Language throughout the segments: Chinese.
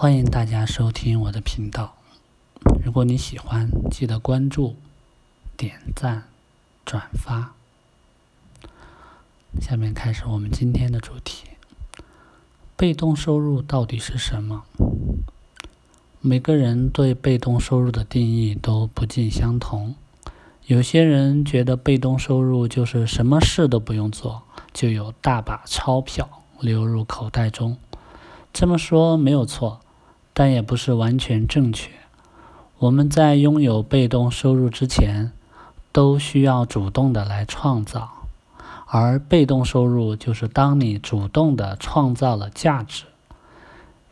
欢迎大家收听我的频道。如果你喜欢，记得关注、点赞、转发。下面开始我们今天的主题：被动收入到底是什么？每个人对被动收入的定义都不尽相同。有些人觉得被动收入就是什么事都不用做，就有大把钞票流入口袋中。这么说没有错。但也不是完全正确。我们在拥有被动收入之前，都需要主动的来创造，而被动收入就是当你主动的创造了价值，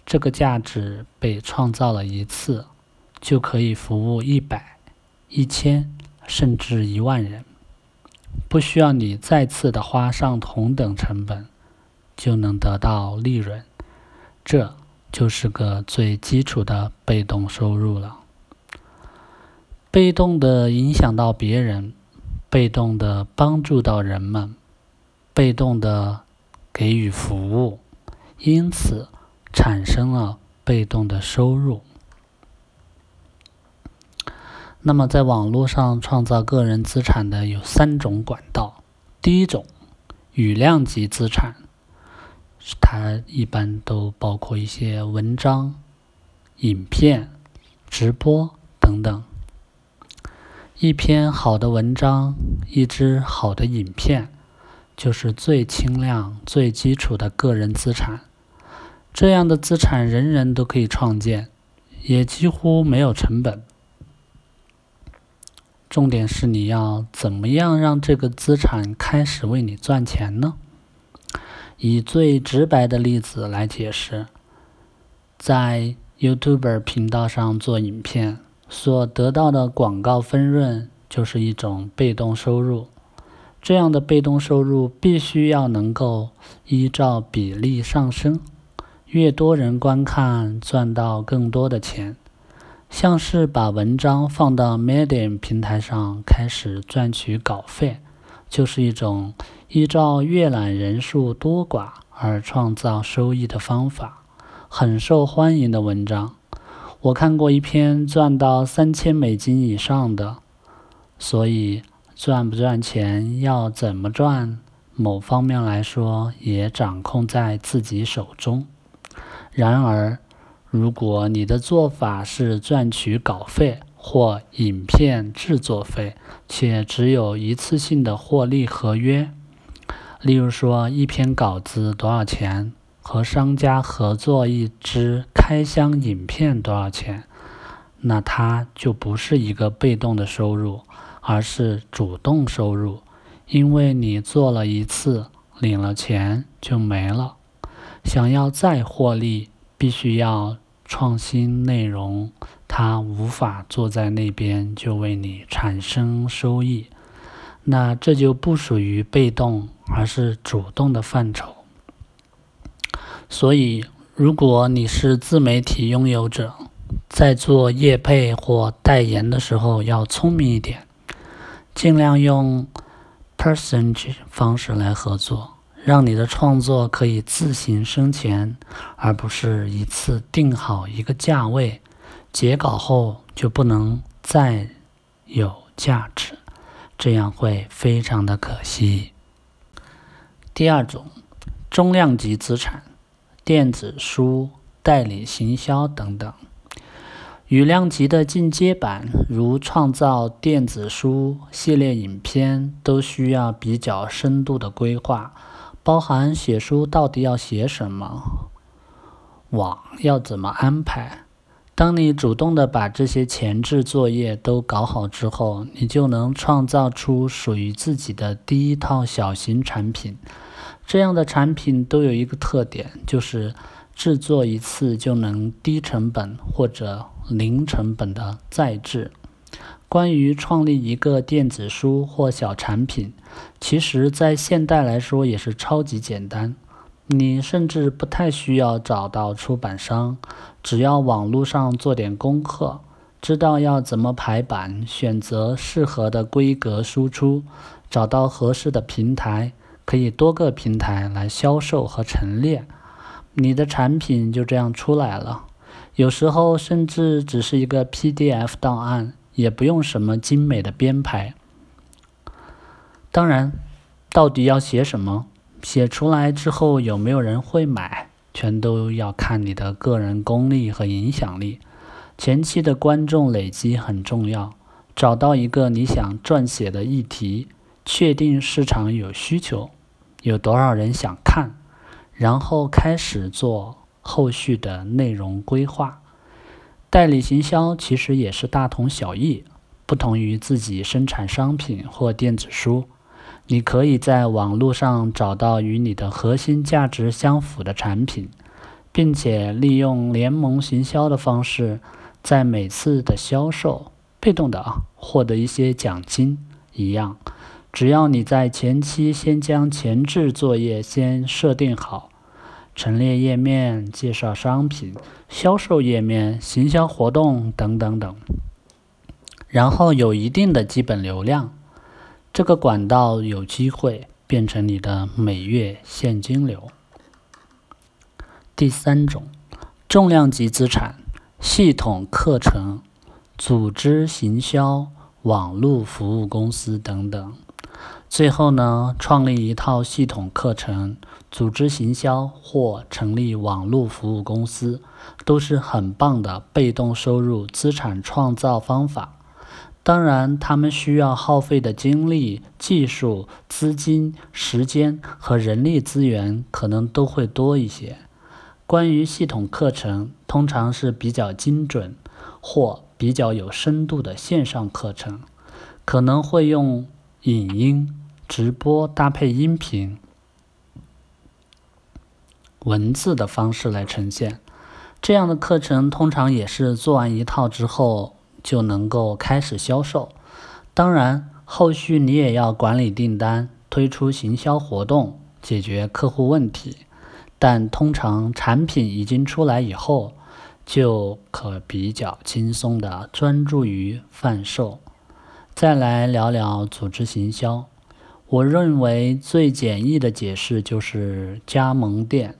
这个价值被创造了一次，就可以服务一百、一千甚至一万人，不需要你再次的花上同等成本，就能得到利润。这。就是个最基础的被动收入了。被动的影响到别人，被动的帮助到人们，被动的给予服务，因此产生了被动的收入。那么，在网络上创造个人资产的有三种管道。第一种，雨量级资产。它一般都包括一些文章、影片、直播等等。一篇好的文章，一支好的影片，就是最轻量、最基础的个人资产。这样的资产人人都可以创建，也几乎没有成本。重点是你要怎么样让这个资产开始为你赚钱呢？以最直白的例子来解释，在 YouTube 频道上做影片所得到的广告分润就是一种被动收入。这样的被动收入必须要能够依照比例上升，越多人观看，赚到更多的钱。像是把文章放到 Medium 平台上开始赚取稿费。就是一种依照阅览人数多寡而创造收益的方法，很受欢迎的文章。我看过一篇赚到三千美金以上的，所以赚不赚钱要怎么赚，某方面来说也掌控在自己手中。然而，如果你的做法是赚取稿费，或影片制作费，且只有一次性的获利合约，例如说一篇稿子多少钱，和商家合作一支开箱影片多少钱，那它就不是一个被动的收入，而是主动收入，因为你做了一次，领了钱就没了，想要再获利，必须要创新内容。它无法坐在那边就为你产生收益，那这就不属于被动，而是主动的范畴。所以，如果你是自媒体拥有者，在做业配或代言的时候要聪明一点，尽量用 percentage 方式来合作，让你的创作可以自行生钱，而不是一次定好一个价位。截稿后就不能再有价值，这样会非常的可惜。第二种，中量级资产，电子书、代理行销等等。羽量级的进阶版，如创造电子书、系列影片，都需要比较深度的规划，包含写书到底要写什么，网要怎么安排。当你主动的把这些前置作业都搞好之后，你就能创造出属于自己的第一套小型产品。这样的产品都有一个特点，就是制作一次就能低成本或者零成本的再制。关于创立一个电子书或小产品，其实在现代来说也是超级简单。你甚至不太需要找到出版商，只要网络上做点功课，知道要怎么排版，选择适合的规格输出，找到合适的平台，可以多个平台来销售和陈列，你的产品就这样出来了。有时候甚至只是一个 PDF 档案，也不用什么精美的编排。当然，到底要写什么，写出来之后有没有人会买，全都要看你的个人功力和影响力。前期的观众累积很重要，找到一个你想撰写的议题，确定市场有需求，有多少人想看，然后开始做。后续的内容规划，代理行销其实也是大同小异，不同于自己生产商品或电子书，你可以在网络上找到与你的核心价值相符的产品，并且利用联盟行销的方式，在每次的销售被动的啊获得一些奖金一样，只要你在前期先将前置作业先设定好。陈列页面、介绍商品、销售页面、行销活动等等等，然后有一定的基本流量，这个管道有机会变成你的每月现金流。第三种，重量级资产、系统课程、组织行销、网络服务公司等等。最后呢，创立一套系统课程。组织行销或成立网络服务公司，都是很棒的被动收入资产创造方法。当然，他们需要耗费的精力、技术、资金、时间和人力资源可能都会多一些。关于系统课程，通常是比较精准或比较有深度的线上课程，可能会用影音直播搭配音频。文字的方式来呈现，这样的课程通常也是做完一套之后就能够开始销售。当然，后续你也要管理订单、推出行销活动、解决客户问题。但通常产品已经出来以后，就可比较轻松的专注于贩售。再来聊聊组织行销，我认为最简易的解释就是加盟店。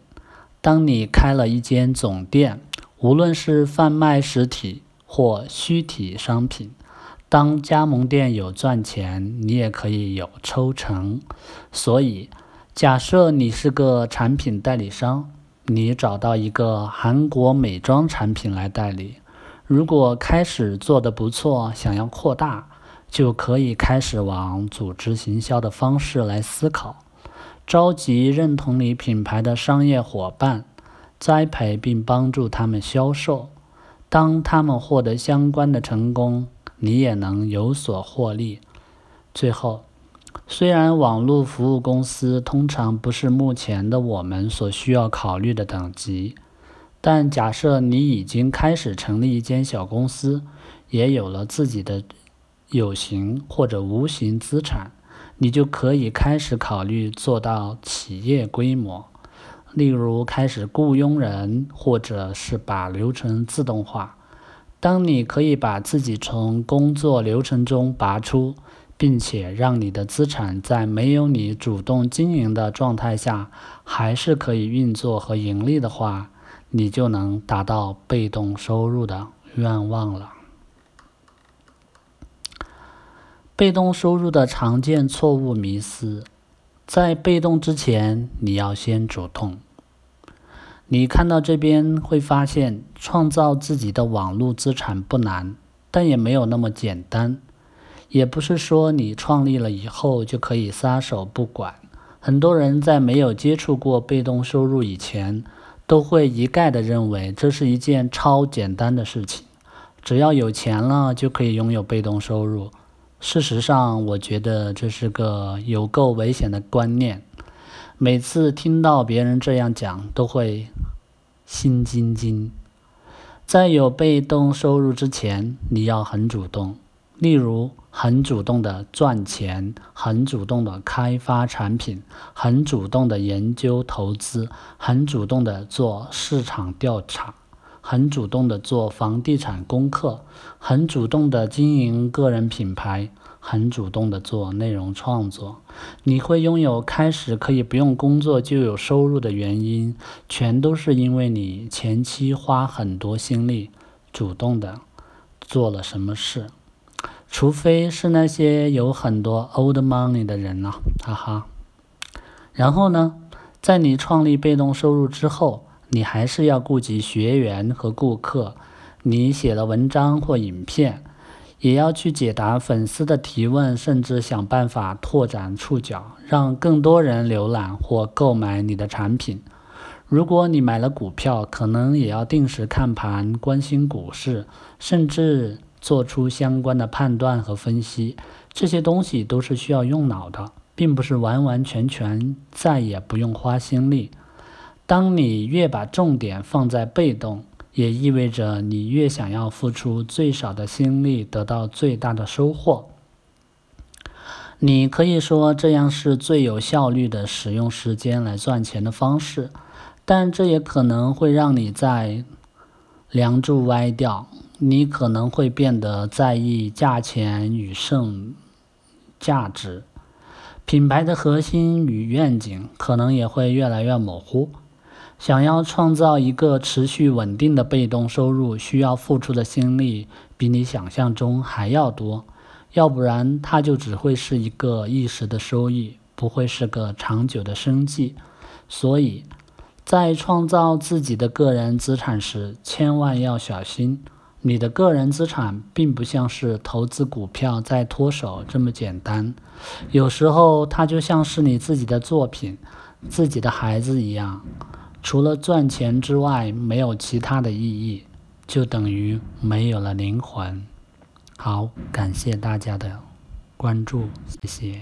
当你开了一间总店，无论是贩卖实体或虚体商品，当加盟店有赚钱，你也可以有抽成。所以，假设你是个产品代理商，你找到一个韩国美妆产品来代理，如果开始做的不错，想要扩大，就可以开始往组织行销的方式来思考。召集认同你品牌的商业伙伴，栽培并帮助他们销售。当他们获得相关的成功，你也能有所获利。最后，虽然网络服务公司通常不是目前的我们所需要考虑的等级，但假设你已经开始成立一间小公司，也有了自己的有形或者无形资产。你就可以开始考虑做到企业规模，例如开始雇佣人，或者是把流程自动化。当你可以把自己从工作流程中拔出，并且让你的资产在没有你主动经营的状态下，还是可以运作和盈利的话，你就能达到被动收入的愿望了。被动收入的常见错误迷思，在被动之前，你要先主动。你看到这边会发现，创造自己的网络资产不难，但也没有那么简单。也不是说你创立了以后就可以撒手不管。很多人在没有接触过被动收入以前，都会一概的认为这是一件超简单的事情，只要有钱了就可以拥有被动收入。事实上，我觉得这是个有够危险的观念。每次听到别人这样讲，都会心惊惊。在有被动收入之前，你要很主动，例如很主动的赚钱，很主动的开发产品，很主动的研究投资，很主动的做市场调查。很主动的做房地产功课，很主动的经营个人品牌，很主动的做内容创作。你会拥有开始可以不用工作就有收入的原因，全都是因为你前期花很多心力，主动的做了什么事。除非是那些有很多 old money 的人呢，哈哈。然后呢，在你创立被动收入之后，你还是要顾及学员和顾客。你写了文章或影片，也要去解答粉丝的提问，甚至想办法拓展触角，让更多人浏览或购买你的产品。如果你买了股票，可能也要定时看盘，关心股市，甚至。做出相关的判断和分析，这些东西都是需要用脑的，并不是完完全全再也不用花心力。当你越把重点放在被动，也意味着你越想要付出最少的心力得到最大的收获。你可以说这样是最有效率的使用时间来赚钱的方式，但这也可能会让你在梁柱歪掉。你可能会变得在意价钱与剩价值，品牌的核心与愿景可能也会越来越模糊。想要创造一个持续稳定的被动收入，需要付出的心力比你想象中还要多，要不然它就只会是一个一时的收益，不会是个长久的生计。所以，在创造自己的个人资产时，千万要小心。你的个人资产并不像是投资股票在脱手这么简单，有时候它就像是你自己的作品、自己的孩子一样，除了赚钱之外没有其他的意义，就等于没有了灵魂。好，感谢大家的关注，谢谢。